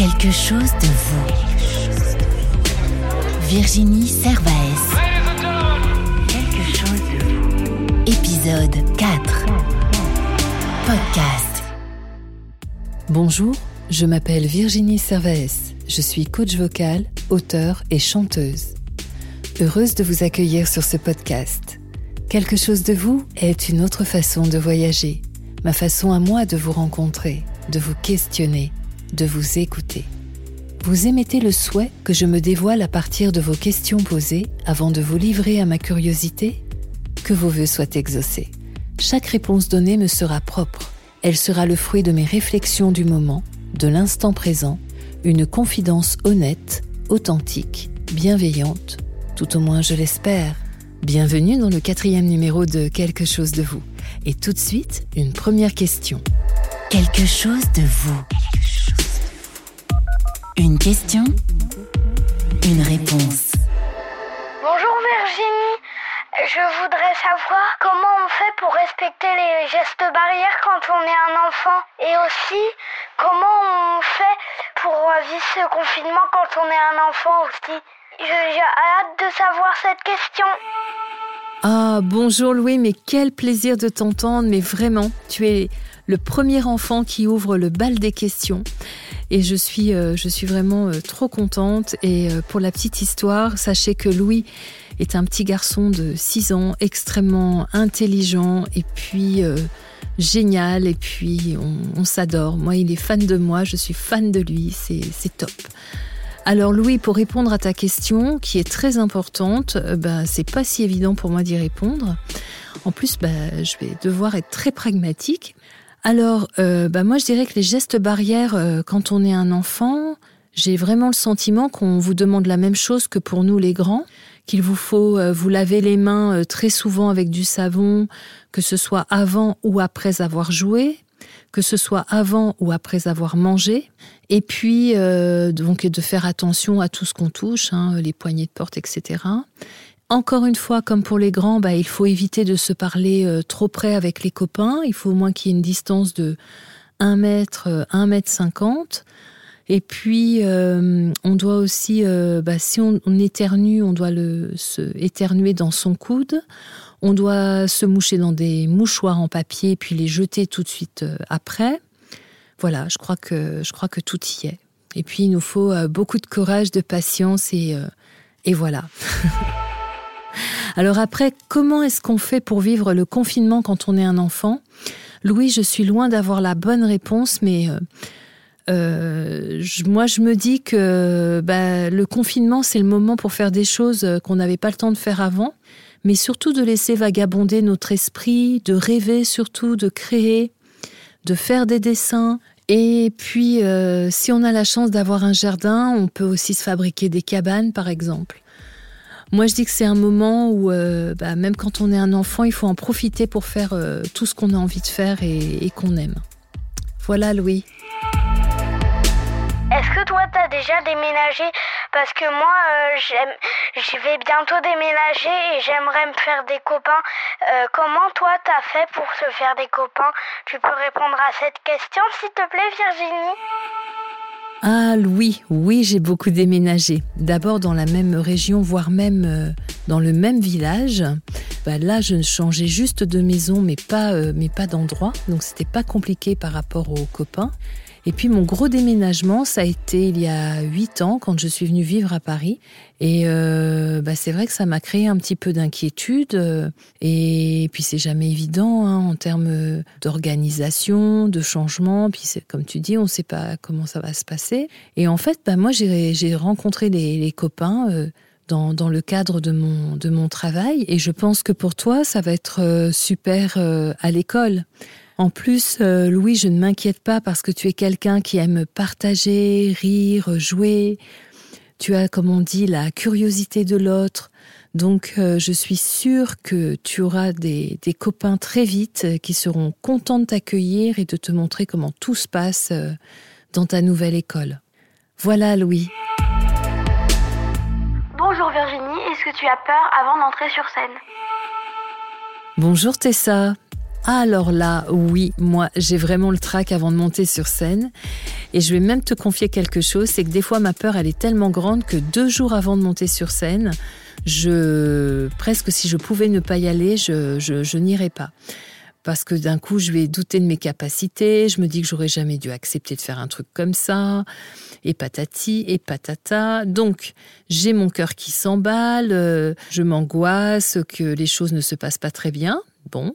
Quelque chose de vous. Virginie Servaes. Quelque chose de vous. Épisode 4. Podcast. Bonjour, je m'appelle Virginie Servaes. Je suis coach vocal, auteur et chanteuse. Heureuse de vous accueillir sur ce podcast. Quelque chose de vous est une autre façon de voyager, ma façon à moi de vous rencontrer, de vous questionner, de vous écouter. Vous émettez le souhait que je me dévoile à partir de vos questions posées avant de vous livrer à ma curiosité? Que vos voeux soient exaucés. Chaque réponse donnée me sera propre. Elle sera le fruit de mes réflexions du moment, de l'instant présent, une confidence honnête, authentique, bienveillante, tout au moins je l'espère. Bienvenue dans le quatrième numéro de Quelque chose de vous. Et tout de suite, une première question. Quelque chose de vous. Une question, une réponse. Bonjour Virginie, je voudrais savoir comment on fait pour respecter les gestes barrières quand on est un enfant et aussi comment on fait pour vivre ce confinement quand on est un enfant aussi. J'ai hâte de savoir cette question. Ah, bonjour Louis, mais quel plaisir de t'entendre, mais vraiment, tu es le premier enfant qui ouvre le bal des questions. Et je suis, euh, je suis vraiment euh, trop contente. Et euh, pour la petite histoire, sachez que Louis est un petit garçon de 6 ans, extrêmement intelligent et puis génial. Et puis on, on s'adore. Moi, il est fan de moi, je suis fan de lui. C'est top. Alors Louis, pour répondre à ta question, qui est très importante, ben, c'est pas si évident pour moi d'y répondre. En plus, ben, je vais devoir être très pragmatique. Alors, euh, bah moi, je dirais que les gestes barrières, euh, quand on est un enfant, j'ai vraiment le sentiment qu'on vous demande la même chose que pour nous les grands, qu'il vous faut euh, vous laver les mains très souvent avec du savon, que ce soit avant ou après avoir joué, que ce soit avant ou après avoir mangé, et puis donc de faire attention à tout ce qu'on touche, hein, les poignées de porte, etc. Encore une fois, comme pour les grands, bah, il faut éviter de se parler euh, trop près avec les copains. Il faut au moins qu'il y ait une distance de 1 mètre, 1 euh, mètre 50. Et puis, euh, on doit aussi, bah, si on, éternue, on doit se éternuer dans son coude. On doit se moucher dans des mouchoirs en papier, puis les jeter tout de suite après. Voilà, je crois que, je crois que tout y est. Et puis, il nous faut beaucoup de courage, de patience, et voilà. Alors après, comment est-ce qu'on fait pour vivre le confinement quand on est un enfant? Louis, je suis loin d'avoir la bonne réponse, mais euh, euh, moi je me dis que bah, le confinement, c'est le moment pour faire des choses euh, qu'on n'avait pas le temps de faire avant, mais surtout de laisser vagabonder notre esprit, de rêver surtout, de créer, de faire des dessins. Et puis, si on a la chance d'avoir un jardin, on peut aussi se fabriquer des cabanes, par exemple. Moi, je dis que c'est un moment où, euh, bah, même quand on est un enfant, il faut en profiter pour faire euh, tout ce qu'on a envie de faire et, qu'on aime. Voilà, Louis. Est-ce que toi, t'as déjà déménagé? Parce que moi, euh, je vais bientôt déménager et j'aimerais me faire des copains. comment toi, t'as fait pour se faire des copains? Tu peux répondre à cette question, s'il te plaît, Virginie ah oui, oui, j'ai beaucoup déménagé. D'abord dans la même région, voire même euh, dans le même village. Bah là, je changeais juste de maison, mais pas, euh, mais pas d'endroit. Donc c'était pas compliqué par rapport aux copains. Et puis mon gros déménagement, ça a été il y a huit ans quand je suis venue vivre à Paris. Et euh, bah c'est vrai que ça m'a créé un petit peu d'inquiétude. Euh, et puis c'est jamais évident hein, en termes d'organisation, de changement. Puis comme tu dis, on ne sait pas comment ça va se passer. Et en fait, bah moi j'ai rencontré les, copains. Euh, dans, le cadre de mon travail. Et je pense que pour toi, ça va être super à l'école. En plus, euh, Louis, je ne m'inquiète pas parce que tu es quelqu'un qui aime partager, rire, jouer. Tu as, comme on dit, la curiosité de l'autre. Donc, euh, je suis sûre que tu auras des, copains très vite qui seront contents de t'accueillir et de te montrer comment tout se passe euh, dans ta nouvelle école. Voilà, Louis. Bonjour Virginie, est-ce que tu as peur avant d'entrer sur scène? Bonjour Tessa, Alors là, oui, moi, j'ai vraiment le trac avant de monter sur scène. Et je vais même te confier quelque chose, c'est que des fois, ma peur, elle est tellement grande que deux jours avant de monter sur scène, je, presque si je pouvais ne pas y aller, je, je, je n'irais pas parce que d'un coup, je vais douter de mes capacités, je me dis que j'aurais jamais dû accepter de faire un truc comme ça, et patati, et patata. Donc, j'ai mon cœur qui s'emballe, euh, je m'angoisse que les choses ne se passent pas très bien. Bon.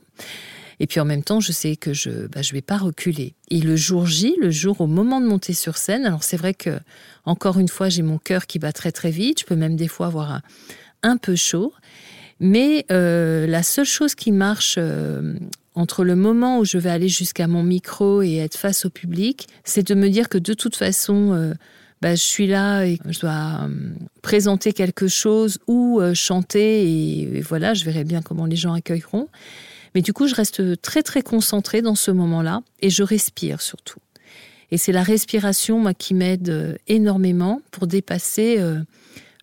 Et puis en même temps, je sais que je ne bah, vais pas reculer. Et le jour J, le jour au moment de monter sur scène, alors c'est vrai que, encore une fois, j'ai mon cœur qui bat très très vite, je peux même des fois avoir un, peu chaud. Mais euh, la seule chose qui marche euh, entre le moment où je vais aller jusqu'à mon micro et être face au public, c'est de me dire que de toute façon, euh, bah, je suis là et je dois présenter quelque chose ou chanter et, voilà, je verrai bien comment les gens accueilleront. Mais du coup, je reste très très concentrée dans ce moment-là et je respire surtout. Et c'est la respiration moi qui m'aide énormément pour dépasser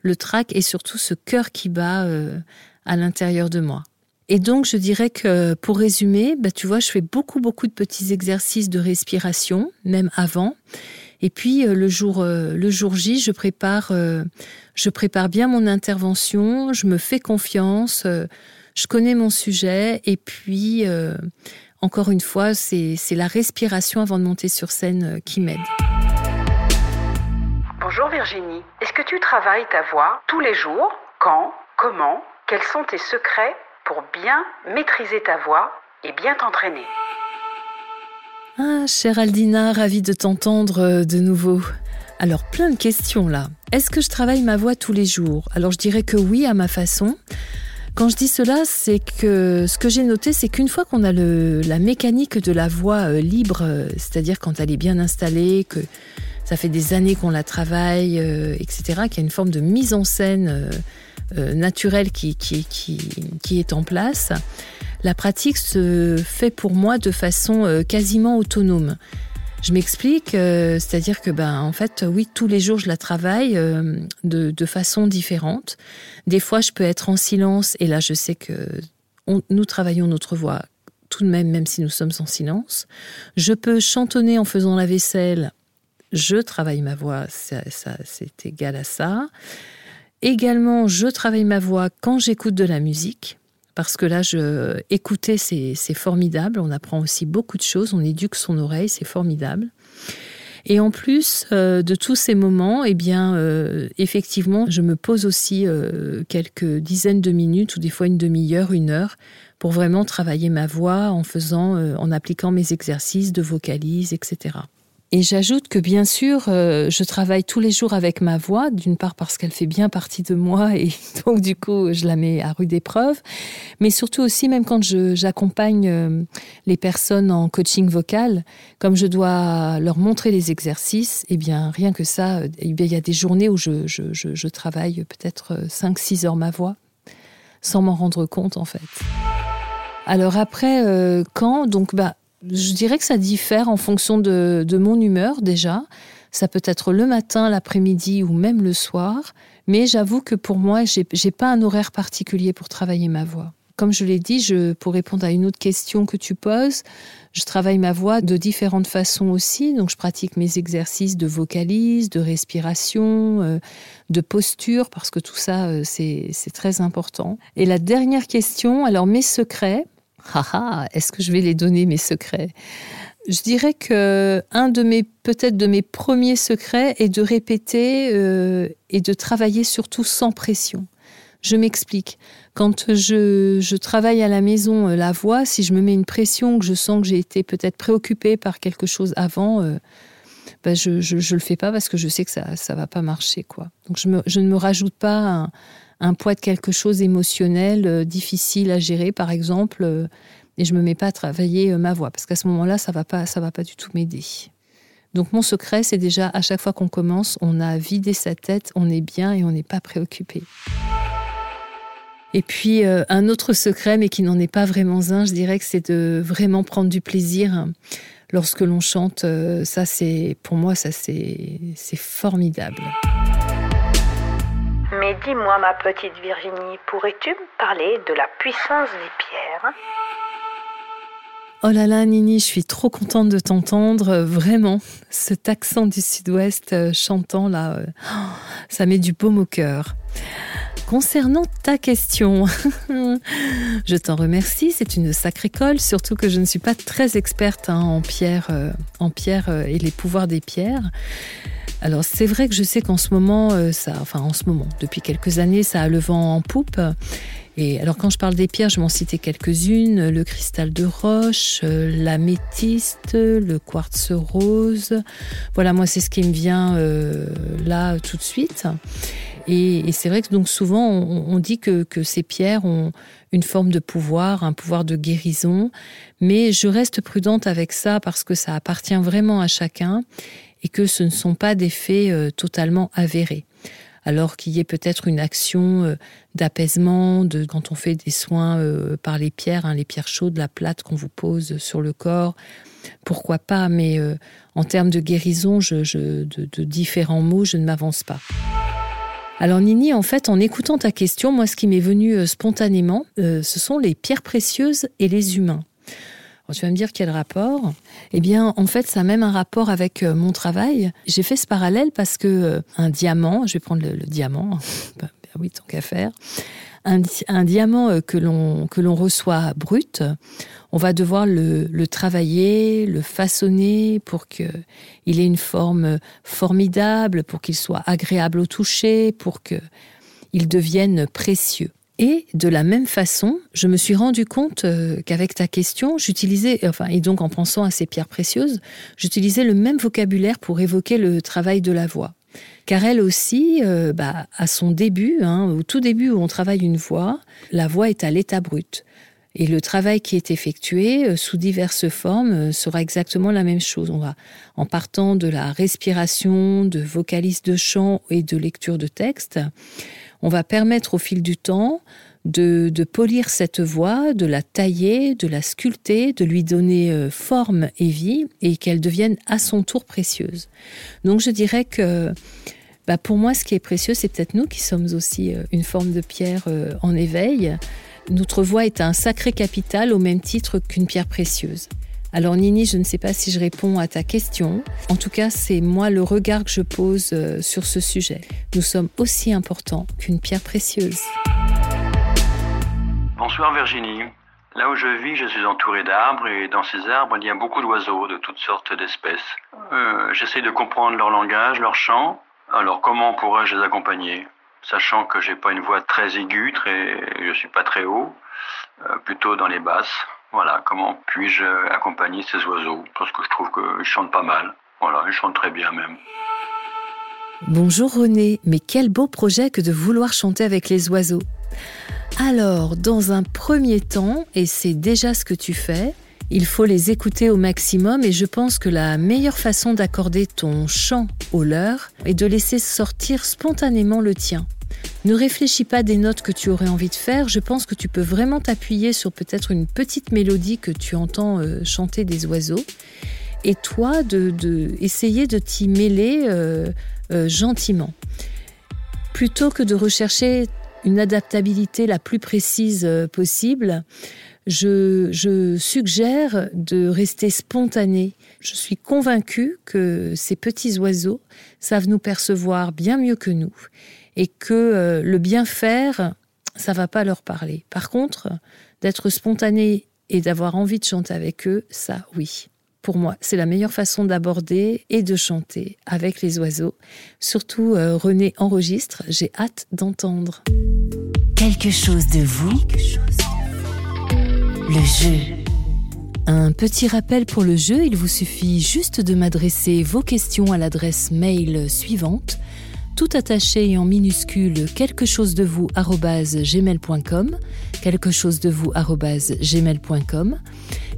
le trac et surtout ce cœur qui bat à l'intérieur de moi. Et donc, je dirais que pour résumer, bah, tu vois, je fais beaucoup, beaucoup de petits exercices de respiration, même avant. Et puis euh, le jour, euh, le jour J, je prépare, euh, je prépare bien mon intervention, je me fais confiance, je connais mon sujet. Et puis, encore une fois, c'est la respiration avant de monter sur scène qui m'aide. Bonjour Virginie. Est-ce que tu travailles ta voix tous les jours? Quand? Comment? Quels sont tes secrets pour bien maîtriser ta voix et bien t'entraîner? Ah, chère Aldina, ravie de t'entendre euh, de nouveau. Alors, plein de questions là. Est-ce que je travaille ma voix tous les jours? Alors, je dirais que oui, à ma façon. Quand je dis cela, c'est que ce que j'ai noté, c'est qu'une fois qu'on a le, la mécanique de la voix euh, libre, euh, c'est-à-dire quand elle est bien installée, que ça fait des années qu'on la travaille, etc., qu'il y a une forme de mise en scène euh, naturel qui, qui, qui, qui, est en place, la pratique se fait pour moi de façon euh, quasiment autonome. Je m'explique, euh, c'est-à-dire que ben en fait oui tous les jours je la travaille de, de, façon différente. Des fois je peux être en silence et là je sais que nous travaillons notre voix tout de même même si nous sommes en silence. Je peux chantonner en faisant la vaisselle. Je travaille ma voix, ça, ça c'est égal à ça. Également, je travaille ma voix quand j'écoute de la musique, parce que là, je, écouter, c'est formidable. On apprend aussi beaucoup de choses, on éduque son oreille, c'est formidable. Et en plus euh, de tous ces moments, eh bien, euh, effectivement, je me pose aussi euh, quelques dizaines de minutes ou des fois une demi-heure, une heure, pour vraiment travailler ma voix en faisant, en appliquant mes exercices de vocalise, etc. Et j'ajoute que bien sûr, euh, je travaille tous les jours avec ma voix, d'une part parce qu'elle fait bien partie de moi et donc du coup je la mets à rude épreuve, mais surtout aussi même quand j'accompagne euh, les personnes en coaching vocal, comme je dois leur montrer les exercices, eh bien rien que ça, eh il y a des journées où je, je, travaille peut-être 5-6 heures ma voix, sans m'en rendre compte en fait. Alors après, euh, quand? Donc bah je dirais que ça diffère en fonction de, mon humeur déjà. Ça peut être le matin, l'après-midi ou même le soir. Mais j'avoue que pour moi, j'ai n'ai pas un horaire particulier pour travailler ma voix. Comme je l'ai dit, je, pour répondre à une autre question que tu poses, je travaille ma voix de différentes façons aussi. Donc, je pratique mes exercices de vocalise, de respiration, euh, de posture, parce que tout ça, euh, c'est très important. Et la dernière question, alors mes secrets, Haha, est-ce que je vais les donner mes secrets? Je dirais que un de mes peut-être de mes premiers secrets est de répéter euh, et de travailler surtout sans pression. Je m'explique. Quand je, travaille à la maison euh, la voix, si je me mets une pression, que je sens que j'ai été peut-être préoccupée par quelque chose avant, euh, ben je, ne le fais pas parce que je sais que ça ça va pas marcher quoi. Donc je, je ne me rajoute pas un poids de quelque chose émotionnel euh, difficile à gérer, par exemple, euh, et je me mets pas à travailler euh, ma voix, parce qu'à ce moment-là, ça va pas, ça va pas du tout m'aider. Donc mon secret, c'est déjà à chaque fois qu'on commence, on a vidé sa tête, on est bien et on n'est pas préoccupé. Et puis un autre secret, mais qui n'en est pas vraiment un, je dirais que c'est de vraiment prendre du plaisir lorsque l'on chante. Ça, c'est pour moi, ça c'est formidable. Mais dis-moi, ma petite Virginie, pourrais-tu me parler de la puissance des pierres Oh là là, Nini, je suis trop contente de t'entendre. Vraiment, cet accent du sud-ouest euh, chantant là, euh, oh, ça met du baume au cœur. Concernant ta question, je t'en remercie, c'est une sacrée colle, surtout que je ne suis pas très experte hein, en pierre, euh, en pierre et les pouvoirs des pierres. Alors c'est vrai que je sais qu'en ce moment, euh, ça, enfin en ce moment, depuis quelques années, ça a le vent en poupe. Et alors quand je parle des pierres, je m'en citais quelques-unes le cristal de roche, euh, l'améthyste, le quartz rose. Voilà, moi c'est ce qui me vient euh, là tout de suite. Et, c'est vrai que donc souvent on, dit que ces pierres ont une forme de pouvoir, un pouvoir de guérison, mais je reste prudente avec ça parce que ça appartient vraiment à chacun et que ce ne sont pas des faits euh, totalement avérés. Alors qu'il y ait peut-être une action euh, d'apaisement, de quand on fait des soins euh, par les pierres, hein, les pierres chaudes, la plate qu'on vous pose sur le corps, pourquoi pas, mais euh, en termes de guérison, je, je- de, différents mots, je ne m'avance pas. Alors Nini, en fait, en écoutant ta question, moi, ce qui m'est venu spontanément, ce sont les pierres précieuses et les humains. Tu vas me dire quel rapport Eh bien, en fait, ça a même un rapport avec euh, mon travail. J'ai fait ce parallèle parce que euh, un diamant, je vais prendre le, diamant, ben oui, tant qu'à faire, un diamant euh, que l'on que l'on reçoit brut, on va devoir le, le travailler, le façonner pour que il ait une forme formidable, pour qu'il soit agréable au toucher, pour que il devienne précieux. Et de la même façon, je me suis rendu compte euh, qu'avec ta question, j'utilisais, enfin, et donc en pensant à ces pierres précieuses, j'utilisais le même vocabulaire pour évoquer le travail de la voix. Car elle aussi, euh, bah, à son début, hein, au tout début où on travaille une voix, la voix est à l'état brut. Et le travail qui est effectué euh, sous diverses formes sera exactement la même chose. On va, en partant de la respiration, de vocalise de chant et de lecture de texte, on va permettre au fil du temps de, polir cette voix, de la tailler, de la sculpter, de lui donner euh, forme et vie et qu'elle devienne à son tour précieuse. Donc je dirais que bah, pour moi, ce qui est précieux, c'est peut-être nous qui sommes aussi euh, une forme de pierre euh, en éveil. Notre voix est un sacré capital au même titre qu'une pierre précieuse. Alors Nini, je ne sais pas si je réponds à ta question. En tout cas, c'est moi le regard que je pose euh, sur ce sujet. Nous sommes aussi importants qu'une pierre précieuse. Bonsoir Virginie. Là où je vis, je suis entouré d'arbres et dans ces arbres, il y a beaucoup d'oiseaux de toutes sortes d'espèces. Euh, J'essaie de comprendre leur langage, leur chant. Alors comment pourrais-je les accompagner? Sachant que j'ai pas une voix très aiguë, très, je suis pas très haut, euh, plutôt dans les basses. Voilà, comment puis-je accompagner ces oiseaux? Parce que je trouve qu'ils chantent pas mal. Voilà, ils chantent très bien même. Bonjour René, mais quel beau projet que de vouloir chanter avec les oiseaux. Alors, dans un premier temps, et c'est déjà ce que tu fais, il faut les écouter au maximum et je pense que la meilleure façon d'accorder ton chant au leur est de laisser sortir spontanément le tien. Ne réfléchis pas des notes que tu aurais envie de faire, je pense que tu peux vraiment t'appuyer sur peut-être une petite mélodie que tu entends euh, chanter des oiseaux et toi de, de essayer de t'y mêler euh, euh, gentiment. Plutôt que de rechercher une adaptabilité la plus précise possible, je, je suggère de rester spontané. Je suis convaincue que ces petits oiseaux savent nous percevoir bien mieux que nous et que euh, le bien faire, ça va pas leur parler. Par contre, d'être spontané et d'avoir envie de chanter avec eux, ça oui. Pour moi, c'est la meilleure façon d'aborder et de chanter avec les oiseaux. Surtout, euh, René enregistre, j'ai hâte d'entendre. Quelque chose de vous. Le jeu. Un petit rappel pour le jeu, il vous suffit juste de m'adresser vos questions à l'adresse mail suivante, tout attaché et en minuscule quelque chose de vous gmail.com, quelque chose de vous gmail.com.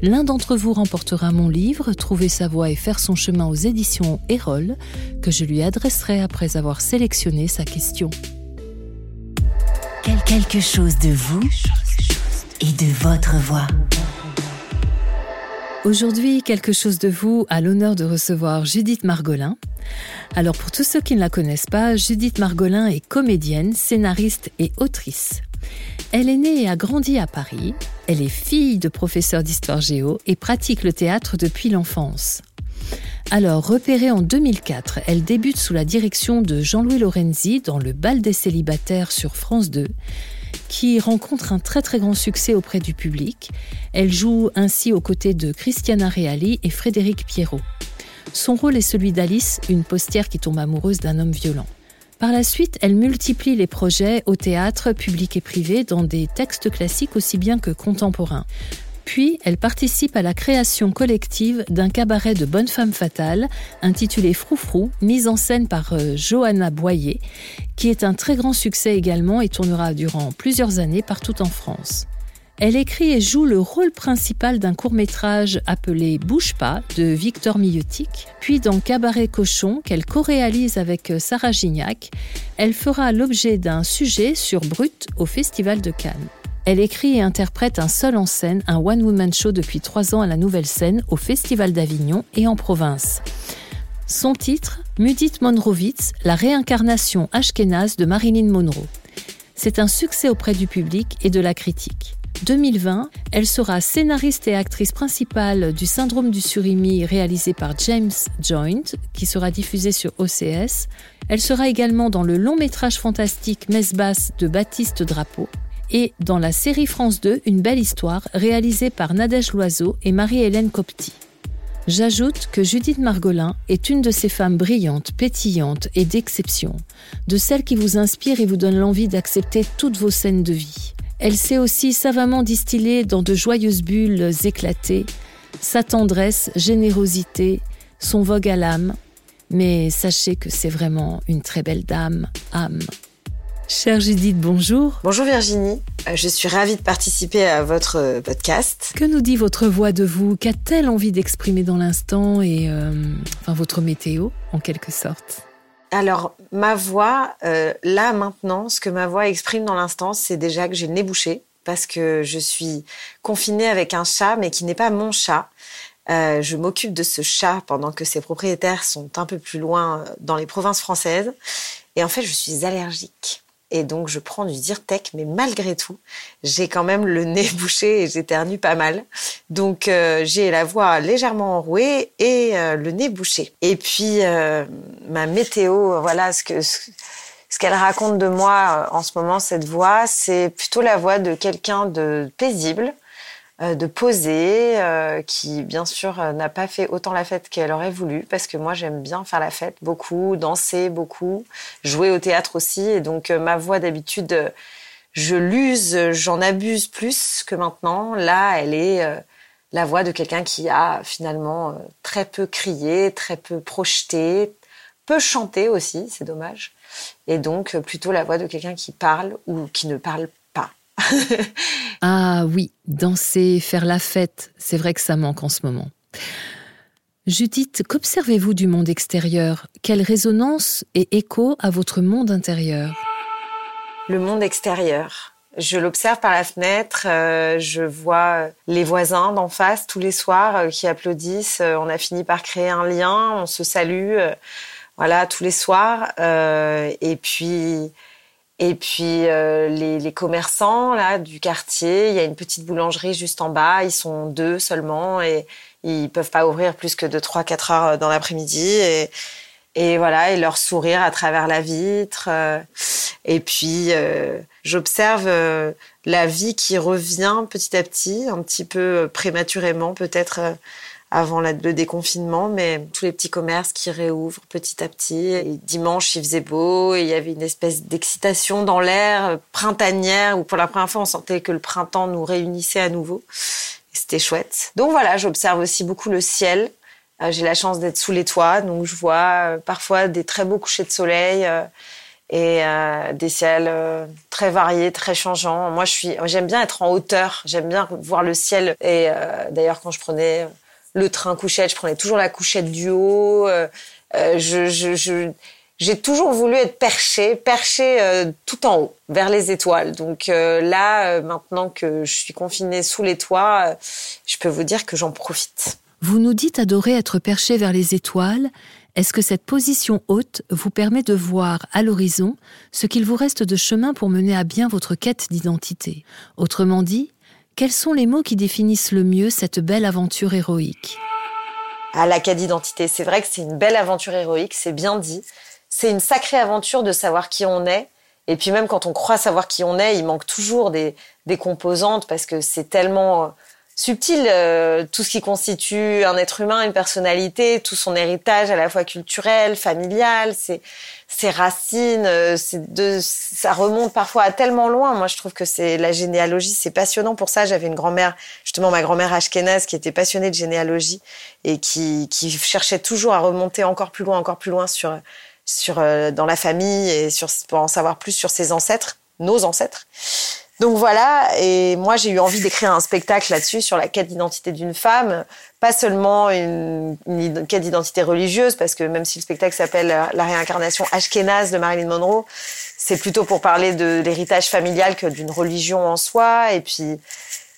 L'un d'entre vous remportera mon livre Trouver sa voie et faire son chemin aux éditions Erol, que je lui adresserai après avoir sélectionné sa question. Quel- quelque chose de vous et de votre voix. Aujourd'hui, quelque chose de vous a l'honneur de recevoir Judith Margolin. Alors pour tous ceux qui ne la connaissent pas, Judith Margolin est comédienne, scénariste et autrice. Elle est née et a grandi à Paris. Elle est fille de professeur d'histoire géo et pratique le théâtre depuis l'enfance. Alors, repérée en 2004, elle débute sous la direction de Jean-Louis Lorenzi dans Le bal des célibataires sur France 2, qui rencontre un très très grand succès auprès du public. Elle joue ainsi aux côtés de Christiana Reali et Frédéric Pierrot. Son rôle est celui d'Alice, une postière qui tombe amoureuse d'un homme violent. Par la suite, elle multiplie les projets au théâtre public et privé dans des textes classiques aussi bien que contemporains. Puis, elle participe à la création collective d'un cabaret de bonne femme fatale intitulé Froufrou, mise en scène par euh, Johanna Boyer, qui est un très grand succès également et tournera durant plusieurs années partout en France. Elle écrit et joue le rôle principal d'un court-métrage appelé Bouge pas de Victor Miliotic, puis dans Cabaret Cochon qu'elle co-réalise avec euh, Sarah Gignac, elle fera l'objet d'un sujet sur Brut au Festival de Cannes. Elle écrit et interprète un seul en scène, un one-woman show depuis trois ans à la Nouvelle Scène, au Festival d'Avignon et en province. Son titre, Mudit Monrovitz, la réincarnation ashkénaze de Marilyn Monroe. C'est un succès auprès du public et de la critique. 2020, elle sera scénariste et actrice principale du Syndrome du surimi réalisé par James Joint, qui sera diffusé sur OCS. Elle sera également dans le long métrage fantastique Basse de Baptiste Drapeau et dans la série France 2 Une belle histoire réalisée par Nadège Loiseau et Marie-Hélène Copti. J'ajoute que Judith Margolin est une de ces femmes brillantes, pétillantes et d'exception, de celles qui vous inspirent et vous donnent l'envie d'accepter toutes vos scènes de vie. Elle sait aussi savamment distiller dans de joyeuses bulles éclatées sa tendresse, générosité, son vogue à l'âme, mais sachez que c'est vraiment une très belle dame, âme. Chère Judith, bonjour. Bonjour Virginie, euh, je suis ravie de participer à votre euh, podcast. Que nous dit votre voix de vous? Qu'a-t-elle envie d'exprimer dans l'instant et euh, enfin votre météo en quelque sorte? Alors, ma voix, là maintenant, ce que ma voix exprime dans l'instant, c'est déjà que j'ai le nez bouché parce que je suis confinée avec un chat, mais qui n'est pas mon chat. je m'occupe de ce chat pendant que ses propriétaires sont un peu plus loin dans les provinces françaises. Et en fait, je suis allergique et donc je prends du Zyrtec, mais malgré tout, j'ai quand même le nez bouché et j'éternue pas mal. Donc euh, j'ai la voix légèrement enrouée et euh, le nez bouché. Et puis euh, ma météo, voilà ce que ce qu'elle raconte de moi en ce moment, cette voix, c'est plutôt la voix de quelqu'un de paisible, de poser, euh, qui bien sûr euh, n'a pas fait autant la fête qu'elle aurait voulu, parce que moi j'aime bien faire la fête beaucoup, danser beaucoup, jouer au théâtre aussi, et donc ma voix d'habitude, je l'use, j'en abuse plus que maintenant. Là, elle est la voix de quelqu'un qui a finalement très peu crié, très peu projeté, peu chanté aussi, c'est dommage. Et donc plutôt la voix de quelqu'un qui parle ou qui ne parle pas. Ah oui, danser, faire la fête, c'est vrai que ça manque en ce moment. Judith, qu'observez-vous du monde extérieur? Quelle résonance et écho à votre monde intérieur? Le monde extérieur. Je l'observe par la fenêtre, euh, je vois les voisins d'en face tous les soirs euh, qui applaudissent. Euh, on a fini par créer un lien, on se salue, voilà, tous les soirs. et puis, et puis euh, les, les, commerçants là du quartier, il y a une petite boulangerie juste en bas, ils sont deux seulement et ils peuvent pas ouvrir plus que de 3-4 heures euh, dans l'après-midi et, et voilà et leur sourire à travers la vitre. Euh. Et puis j'observe la vie qui revient petit à petit, un petit peu prématurément peut-être avant le déconfinement, mais tous les petits commerces qui réouvrent petit à petit. dimanche, il faisait beau et il y avait une espèce d'excitation dans l'air euh, printanière où pour la première fois, on sentait que le printemps nous réunissait à nouveau. C'était chouette. Donc voilà, j'observe aussi beaucoup le ciel. Euh, j'ai la chance d'être sous les toits, donc je vois euh, parfois des très beaux couchers de soleil et des ciels très variés, très changeants. Moi, je suis, j'aime bien être en hauteur. J'aime bien voir le ciel. Et d'ailleurs, quand je prenais le train couchette, je prenais toujours la couchette du haut. Euh, euh, j'ai toujours voulu être perché, perché euh, tout en haut, vers les étoiles. Donc là, maintenant que je suis confinée sous les toits, je peux vous dire que j'en profite. Vous nous dites adorer être perché vers les étoiles. Est-ce que cette position haute vous permet de voir à l'horizon ce qu'il vous reste de chemin pour mener à bien votre quête d'identité? Autrement dit, quels sont les mots qui définissent le mieux cette belle aventure héroïque? À la quête d'identité, c'est vrai que c'est une belle aventure héroïque, c'est bien dit. C'est une sacrée aventure de savoir qui on est. Et puis même quand on croit savoir qui on est, il manque toujours des, des composantes parce que c'est tellement subtil euh, tout ce qui constitue un être humain, une personnalité, tout son héritage à la fois culturel, familial, ses, racines, euh, ça remonte parfois à tellement loin. Moi, je trouve que c'est la généalogie, c'est passionnant. Pour ça, j'avais une grand-mère, justement ma grand-mère Ashkenaz, qui était passionnée de généalogie et qui, qui cherchait toujours à remonter encore plus loin, encore plus loin sur sur euh, dans la famille et sur pour en savoir plus sur ses ancêtres, nos ancêtres. Donc voilà, et moi j'ai eu envie d'écrire un spectacle là-dessus sur la quête d'identité d'une femme, pas seulement une, quête d'identité religieuse, parce que même si le spectacle s'appelle La réincarnation ashkénaze de Marilyn Monroe, c'est plutôt pour parler de l'héritage familial que d'une religion en soi. Et puis,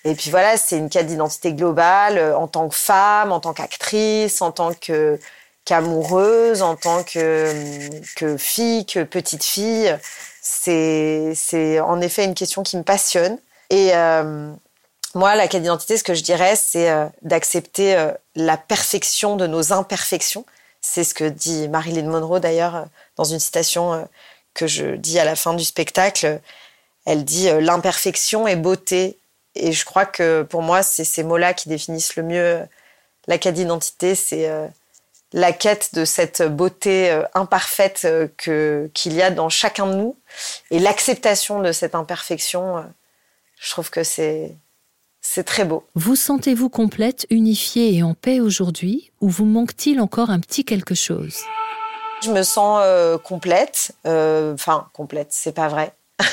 et puis voilà, c'est une quête d'identité globale euh, en tant que femme, en tant qu'actrice, en tant que qu'amoureuse, en tant que, que fille, que petite fille c'est en effet une question qui me passionne. Et euh, moi, la quête d'identité, ce que je dirais, c'est euh, d'accepter euh, la perfection de nos imperfections. C'est ce que dit Marilyn Monroe d'ailleurs dans une citation que je dis à la fin du spectacle. Elle dit l'imperfection est beauté. Et je crois que pour moi, c'est ces mots-là qui définissent le mieux la quête d'identité. C'est la quête de cette beauté euh, imparfaite euh, que qu'il y a dans chacun de nous et l'acceptation de cette imperfection. Euh, je trouve que c'est c'est très beau. Vous sentez-vous complète, unifiée et en paix aujourd'hui ou vous manque-t-il encore un petit quelque chose? Je me sens complète, enfin complète, c'est pas vrai.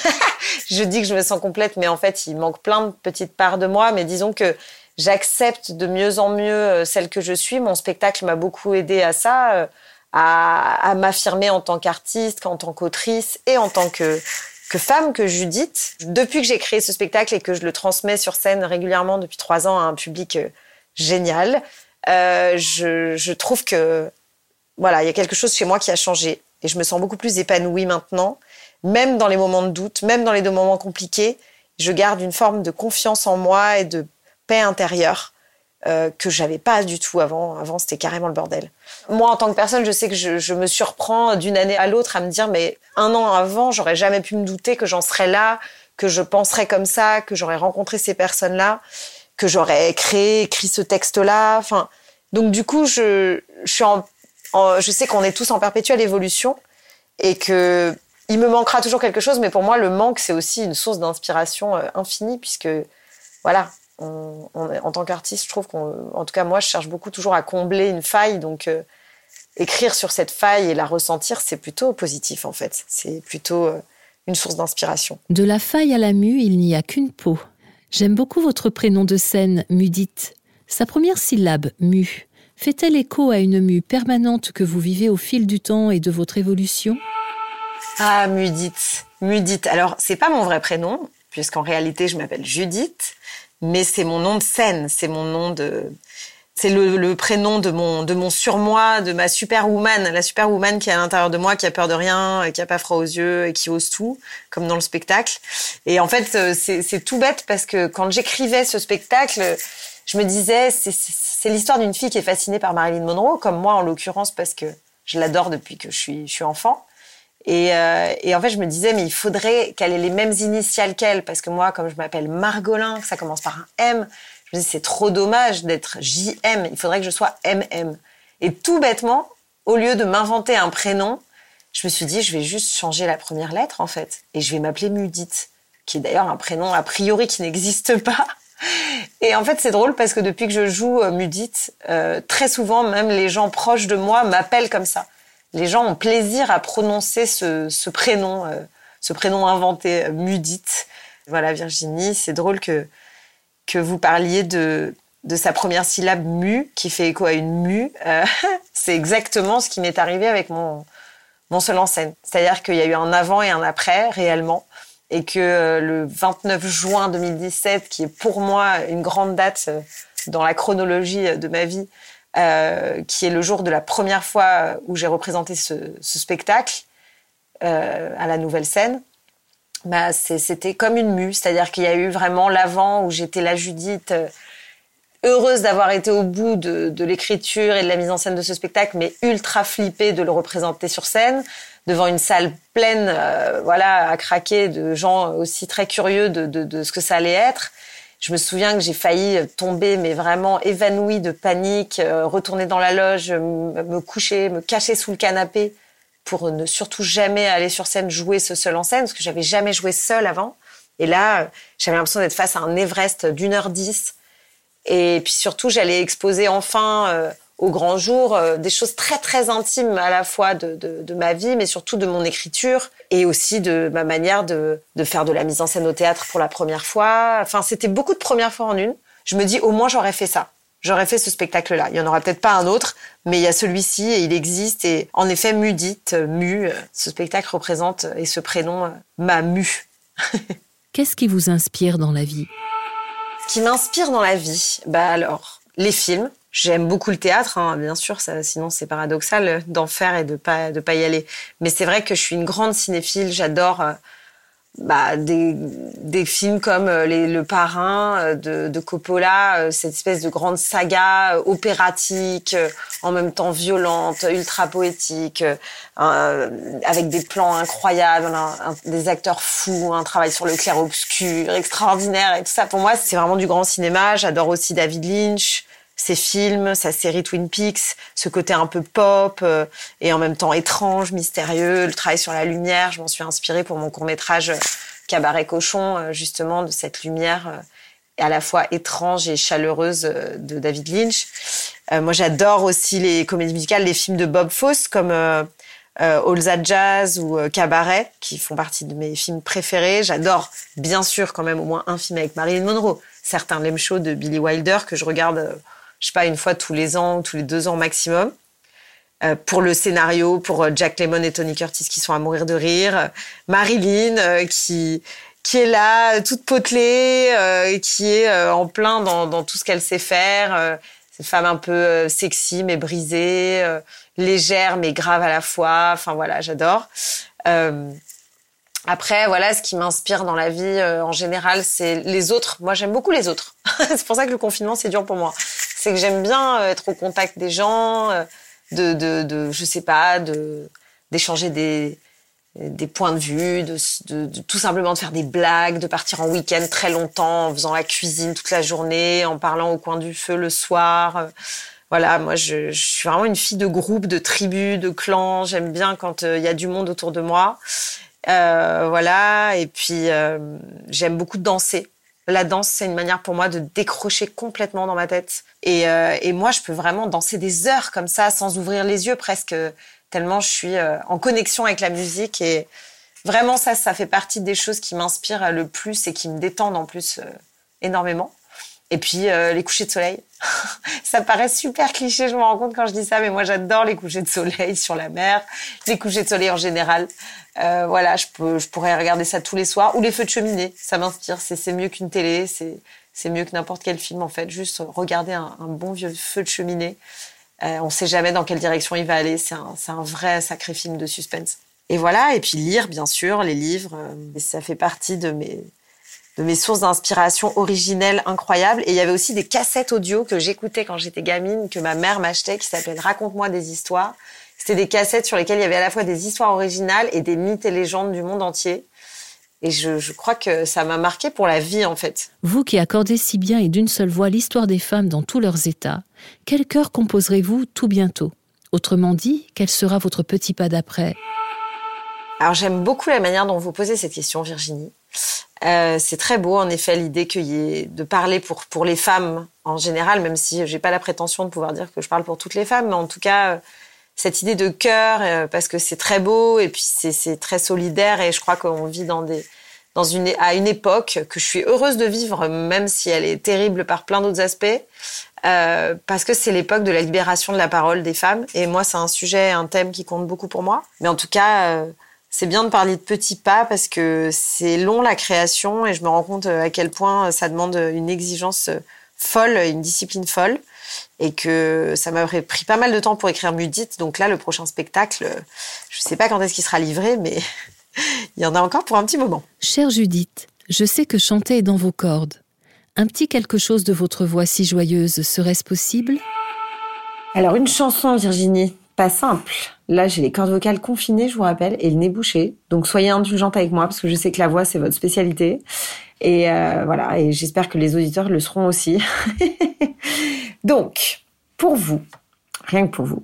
je dis que je me sens complète, mais en fait, il manque plein de petites parts de moi. Mais disons que j'accepte de mieux en mieux euh, celle que je suis. Mon spectacle m'a beaucoup aidé à ça, euh, à, m'affirmer en tant qu'artiste, en tant qu'autrice et en tant que, que femme, que Judith. Depuis que j'ai créé ce spectacle et que je le transmets sur scène régulièrement depuis trois ans à un public euh, génial, je, je trouve que voilà, il y a quelque chose chez moi qui a changé et je me sens beaucoup plus épanouie maintenant, même dans les moments de doute, même dans les moments compliqués. Je garde une forme de confiance en moi et de paix intérieure euh, que j'avais pas du tout avant. Avant, c'était carrément le bordel. Moi, en tant que personne, je sais que je, me surprends d'une année à l'autre à me dire, mais un an avant, j'aurais jamais pu me douter que j'en serais là, que je penserais comme ça, que j'aurais rencontré ces personnes-là, que j'aurais créé, écrit ce texte-là. Enfin, donc du coup, je, je suis en, je sais qu'on est tous en perpétuelle évolution et que il me manquera toujours quelque chose, mais pour moi, le manque, c'est aussi une source d'inspiration euh, infinie puisque, voilà, en tant qu'artiste, je trouve qu'en tout cas, moi, je cherche beaucoup toujours à combler une faille. Donc, euh, écrire sur cette faille et la ressentir, c'est plutôt positif, en fait. C'est plutôt euh, une source d'inspiration. De la faille à la mue, il n'y a qu'une peau. J'aime beaucoup votre prénom de scène, Mudite. Sa première syllabe, mu, fait-elle écho à une mue permanente que vous vivez au fil du temps et de votre évolution? Ah, Mudite. Mudite. Alors, c'est pas mon vrai prénom, puisqu'en réalité, je m'appelle Judith mais c'est mon nom de scène, c'est mon nom de, c'est le, prénom de mon de mon surmoi, de ma superwoman, la superwoman qui est à l'intérieur de moi, qui a peur de rien, qui a pas froid aux yeux et qui ose tout, comme dans le spectacle. Et en fait, euh, c'est tout bête parce que quand j'écrivais ce spectacle, je me disais c'est l'histoire d'une fille qui est fascinée par Marilyn Monroe, comme moi en l'occurrence parce que je l'adore depuis que je suis je suis enfant. Et, euh, et, en fait, je me disais, mais il faudrait qu'elle ait les mêmes initiales qu'elle, parce que moi, comme je m'appelle Margolin, ça commence par un M, je me dis, c'est trop dommage d'être JM, il faudrait que je sois MM. Et tout bêtement, au lieu de m'inventer un prénom, je me suis dit, je vais juste changer la première lettre, en fait, et je vais m'appeler Mudite, qui est d'ailleurs un prénom a priori qui n'existe pas. Et en fait, c'est drôle parce que depuis que je joue euh, Mudite, euh, très souvent, même les gens proches de moi m'appellent comme ça les gens ont plaisir à prononcer ce, prénom, euh, ce prénom inventé, euh, Mudite. Voilà, Virginie, c'est drôle que, que vous parliez de, de sa première syllabe mu, qui fait écho à une mu. Euh, c'est exactement ce qui m'est arrivé avec mon, mon seul en scène. C'est-à-dire qu'il y a eu un avant et un après, réellement. Et que le 29 juin 2017, qui est pour moi une grande date dans la chronologie de ma vie, euh, qui est le jour de la première fois où j'ai représenté ce, spectacle euh, à la nouvelle scène, bah, c'était comme une mue. C'est-à-dire qu'il y a eu vraiment l'avant où j'étais la Judith, euh, heureuse d'avoir été au bout de, l'écriture et de la mise en scène de ce spectacle, mais ultra flippée de le représenter sur scène devant une salle pleine, voilà, à craquer de gens aussi très curieux de, ce que ça allait être. Je me souviens que j'ai failli tomber, mais vraiment évanouie de panique, euh, retourner dans la loge, me coucher, me cacher sous le canapé pour ne surtout jamais aller sur scène jouer ce seul en scène, parce que j'avais jamais joué seul avant. Et là, j'avais l'impression d'être face à un Everest d'une heure dix. Et puis surtout, j'allais exposer enfin euh, au grand jour euh, des choses très très intimes à la fois de, de, de, ma vie, mais surtout de mon écriture et aussi de ma manière de, de faire de la mise en scène au théâtre pour la première fois. Enfin, c'était beaucoup de premières fois en une. Je me dis, au moins j'aurais fait ça. J'aurais fait ce spectacle-là. Il y en aura peut-être pas un autre, mais il y a celui-ci et il existe. Et en effet, Mudite, Mu, ce spectacle représente et ce prénom m'a mu. Qu'est-ce qui vous inspire dans la vie? Ce qui m'inspire dans la vie, bah alors les films, J'aime beaucoup le théâtre, hein, bien sûr, ça, sinon c'est paradoxal d'en faire et de pas de pas y aller. Mais c'est vrai que je suis une grande cinéphile. J'adore euh, bah, des, des films comme euh, les, Le Parrain euh, de, de Coppola, cette espèce de grande saga opératique, en même temps violente, ultra poétique, avec des plans incroyables, des acteurs fous, un travail sur le clair-obscur extraordinaire et tout ça. Pour moi, c'est vraiment du grand cinéma. J'adore aussi David Lynch ses films, sa série Twin Peaks, ce côté un peu pop euh, et en même temps étrange, mystérieux, le travail sur la lumière. Je m'en suis inspirée pour mon court métrage euh, Cabaret Cochon, euh, justement, de cette lumière à la fois étrange et chaleureuse de David Lynch. moi, j'adore aussi les comédies musicales, les films de Bob Fosse, comme All Jazz ou Cabaret, qui font partie de mes films préférés. J'adore, bien sûr, quand même au moins un film avec Marilyn Monroe. Certains Lem Show de Billy Wilder que je regarde je sais pas, une fois tous les ans, tous les deux ans maximum. Euh, pour le scénario, pour euh, Jack Lemmon et Tony Curtis qui sont à mourir de rire, Marilyn euh, qui qui est là, toute potelée, qui est en plein dans tout ce qu'elle sait faire. cette femme un peu sexy mais brisée, légère mais grave à la fois. Enfin voilà, j'adore. Après, voilà, ce qui m'inspire dans la vie en général, c'est les autres. Moi, j'aime beaucoup les autres. c'est pour ça que le confinement, c'est dur pour moi c'est que j'aime bien euh, être au contact des gens, euh, de, de, de je sais pas, de d'échanger des des points de vue, de, tout simplement de faire des blagues, de partir en week-end très longtemps, en faisant la cuisine toute la journée, en parlant au coin du feu le soir. Voilà, moi je, suis vraiment une fille de groupe, de tribu, de clan. J'aime bien quand euh, il y a du monde autour de moi. Euh, voilà, et puis j'aime beaucoup danser. La danse, c'est une manière pour moi de décrocher complètement dans ma tête. Et, euh, et, moi, je peux vraiment danser des heures comme ça, sans ouvrir les yeux presque, tellement je suis euh, en connexion avec la musique. Et vraiment, ça, ça fait partie des choses qui m'inspirent le plus et qui me détendent en plus euh, énormément. Et puis euh, les couchers de soleil. ça paraît super cliché, je me rends compte quand je dis ça, mais moi j'adore les couchers de soleil sur la mer, les couchers de soleil en général. Euh, voilà, je, peux, je pourrais regarder ça tous les soirs. Ou les feux de cheminée, ça m'inspire. C'est mieux qu'une télé, c'est mieux que n'importe quel film en fait. Juste regarder un, bon vieux feu de cheminée. Euh, on sait jamais dans quelle direction il va aller. C'est un, un vrai sacré film de suspense. Et voilà, et puis lire bien sûr les livres. Euh, ça fait partie de mes de mes sources d'inspiration originelles incroyables. Et il y avait aussi des cassettes audio que j'écoutais quand j'étais gamine, que ma mère m'achetait, qui s'appelaient Raconte-moi des histoires. C'était des cassettes sur lesquelles il y avait à la fois des histoires originales et des mythes et légendes du monde entier. Et je, je crois que ça m'a marqué pour la vie, en fait. Vous qui accordez si bien et d'une seule voix l'histoire des femmes dans tous leurs états, quel cœur composerez-vous tout bientôt? Autrement dit, quel sera votre petit pas d'après? Alors j'aime beaucoup la manière dont vous posez cette question, Virginie. Euh, c'est très beau, en effet, l'idée de parler pour, pour les femmes en général, même si j'ai pas la prétention de pouvoir dire que je parle pour toutes les femmes, mais en tout cas, euh, cette idée de cœur, euh, parce que c'est très beau et puis c'est très solidaire et je crois qu'on vit dans des, dans une, à une époque que je suis heureuse de vivre, même si elle est terrible par plein d'autres aspects, parce que c'est l'époque de la libération de la parole des femmes. Et moi, c'est un sujet, un thème qui compte beaucoup pour moi. Mais en tout cas, c'est bien de parler de petits pas parce que c'est long la création et je me rends compte à quel point ça demande une exigence folle, une discipline folle, et que ça m'aurait pris pas mal de temps pour écrire Mudite. Donc là, le prochain spectacle, je sais pas quand est-ce qu'il sera livré, mais il y en a encore pour un petit moment. Chère Judith, je sais que chanter est dans vos cordes. Un petit quelque chose de votre voix si joyeuse, serait-ce possible? Alors une chanson, Virginie, pas simple. Là, j'ai les cordes vocales confinées, je vous rappelle, et le nez bouché. Donc soyez indulgente avec moi parce que je sais que la voix c'est votre spécialité. Et euh, voilà, et j'espère que les auditeurs le seront aussi. Donc, pour vous, rien que pour vous,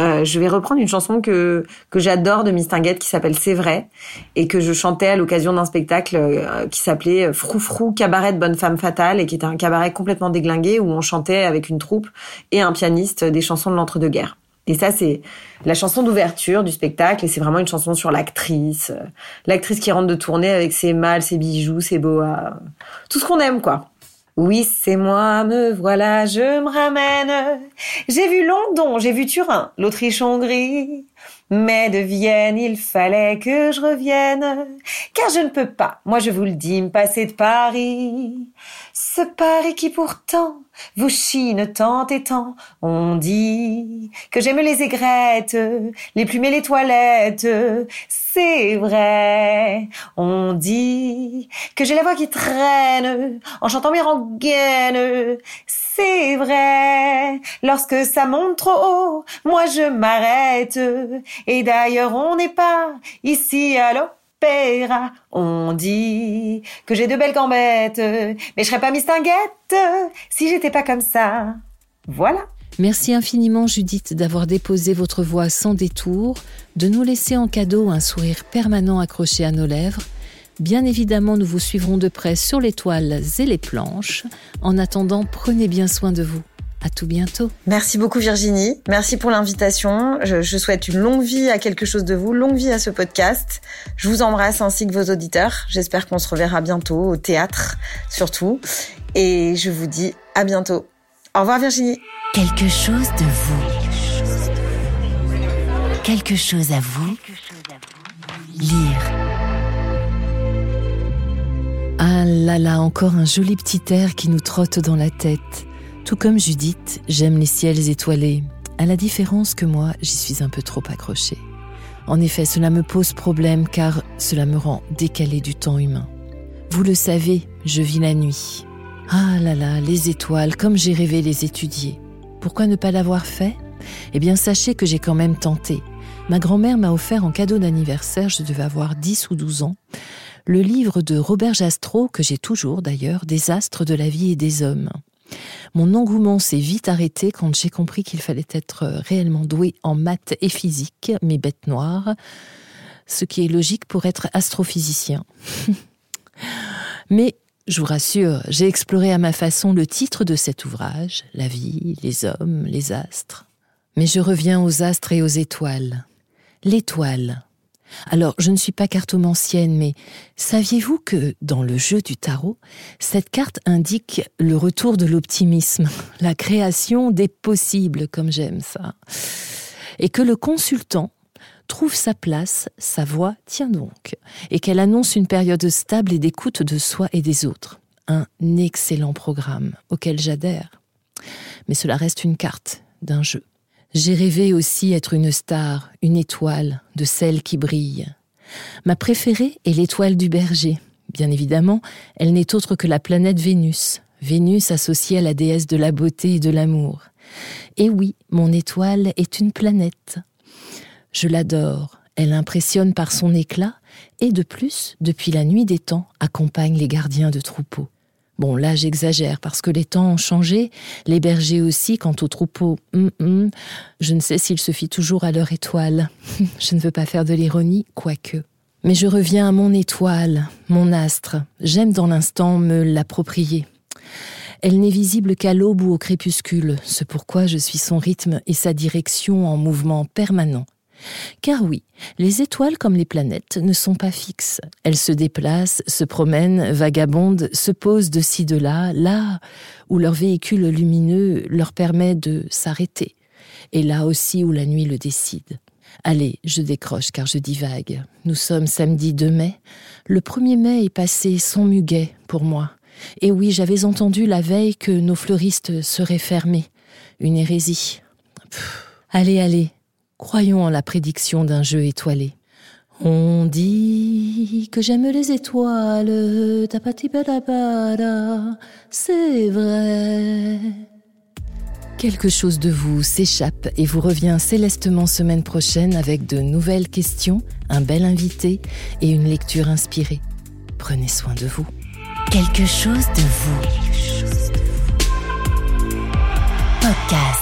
euh, je vais reprendre une chanson que que j'adore de Mistinguette qui s'appelle C'est vrai et que je chantais à l'occasion d'un spectacle euh, qui s'appelait Froufrou cabaret de bonne femme fatale et qui était un cabaret complètement déglingué où on chantait avec une troupe et un pianiste des chansons de l'entre-deux-guerres. Et ça, c'est la chanson d'ouverture du spectacle, et c'est vraiment une chanson sur l'actrice, euh, l'actrice qui rentre de tournée avec ses mâles, ses bijoux, ses boas, tout ce qu'on aime, quoi. Oui, c'est moi, me voilà, je me ramène. J'ai vu London, j'ai vu Turin, l'Autriche-Hongrie. Mais de Vienne, il fallait que je revienne. Car je ne peux pas, moi je vous le dis, me passer de Paris. Ce Paris qui pourtant vous chine tant et tant. On dit que j'aime les aigrettes, les plumes et les toilettes. C'est vrai. On dit que j'ai la voix qui traîne en chantant mes rengaines. C'est vrai. Lorsque ça monte trop haut, moi je m'arrête. Et d'ailleurs, on n'est pas ici à On dit que j'ai de belles gambettes, mais je serais pas mistinguette si j'étais pas comme ça. Voilà. Merci infiniment Judith d'avoir déposé votre voix sans détour, de nous laisser en cadeau un sourire permanent accroché à nos lèvres. Bien évidemment, nous vous suivrons de près sur les toiles et les planches. En attendant, prenez bien soin de vous. À tout bientôt. Merci beaucoup Virginie. Merci pour l'invitation. Je, je, souhaite une longue vie à quelque chose de vous, longue vie à ce podcast. Je vous embrasse ainsi que vos auditeurs. J'espère qu'on se reverra bientôt au théâtre surtout. Et je vous dis à bientôt. Au revoir Virginie. Quelque chose de vous. Quelque chose à vous. Lire. Ah là là, encore un joli petit air qui nous trotte dans la tête. Tout comme Judith, j'aime les ciels étoilés. À la différence que moi, j'y suis un peu trop accrochée. En effet, cela me pose problème car cela me rend décalé du temps humain. Vous le savez, je vis la nuit. Ah là là, les étoiles, comme j'ai rêvé les étudier. Pourquoi ne pas l'avoir fait? Eh bien, sachez que j'ai quand même tenté. Ma grand-mère m'a offert en cadeau d'anniversaire, je devais avoir 10 ou 12 ans, le livre de Robert Jastrow, que j'ai toujours d'ailleurs, Des astres de la vie et des hommes. Mon engouement s'est vite arrêté quand j'ai compris qu'il fallait être réellement doué en maths et physique, mes bêtes noires, ce qui est logique pour être astrophysicien. Mais je vous rassure, j'ai exploré à ma façon le titre de cet ouvrage, la vie, les hommes, les astres. Mais je reviens aux astres et aux étoiles. L'étoile. Alors, je ne suis pas cartomancienne, mais saviez-vous que dans le jeu du tarot, cette carte indique le retour de l'optimisme, la création des possibles, comme j'aime ça, et que le consultant trouve sa place, sa voix tient donc, et qu'elle annonce une période stable et d'écoute de soi et des autres. Un excellent programme auquel j'adhère. Mais cela reste une carte d'un jeu. J'ai rêvé aussi être une star, une étoile, de celles qui brillent. Ma préférée est l'étoile du berger. Bien évidemment, elle n'est autre que la planète Vénus, Vénus associée à la déesse de la beauté et de l'amour. Et oui, mon étoile est une planète. Je l'adore, elle impressionne par son éclat et de plus, depuis la nuit des temps, accompagne les gardiens de troupeaux. Bon, là j'exagère parce que les temps ont changé, les bergers aussi quant aux troupeaux. Hum, hum, je ne sais s'il se fit toujours à leur étoile. je ne veux pas faire de l'ironie, quoique. Mais je reviens à mon étoile, mon astre. J'aime dans l'instant me l'approprier. Elle n'est visible qu'à l'aube ou au crépuscule, c'est pourquoi je suis son rythme et sa direction en mouvement permanent. Car oui, les étoiles comme les planètes ne sont pas fixes. Elles se déplacent, se promènent, vagabondent, se posent de ci de là, là où leur véhicule lumineux leur permet de s'arrêter, et là aussi où la nuit le décide. Allez, je décroche car je divague. Nous sommes samedi 2 mai. Le 1er mai est passé sans muguet pour moi. Et oui, j'avais entendu la veille que nos fleuristes seraient fermés. Une hérésie. Allez, allez, Croyons en la prédiction d'un jeu étoilé. On dit que j'aime les étoiles, c'est vrai. Quelque chose de vous s'échappe et vous revient célestement semaine prochaine avec de nouvelles questions, un bel invité et une lecture inspirée. Prenez soin de vous. Quelque chose de vous. Podcast.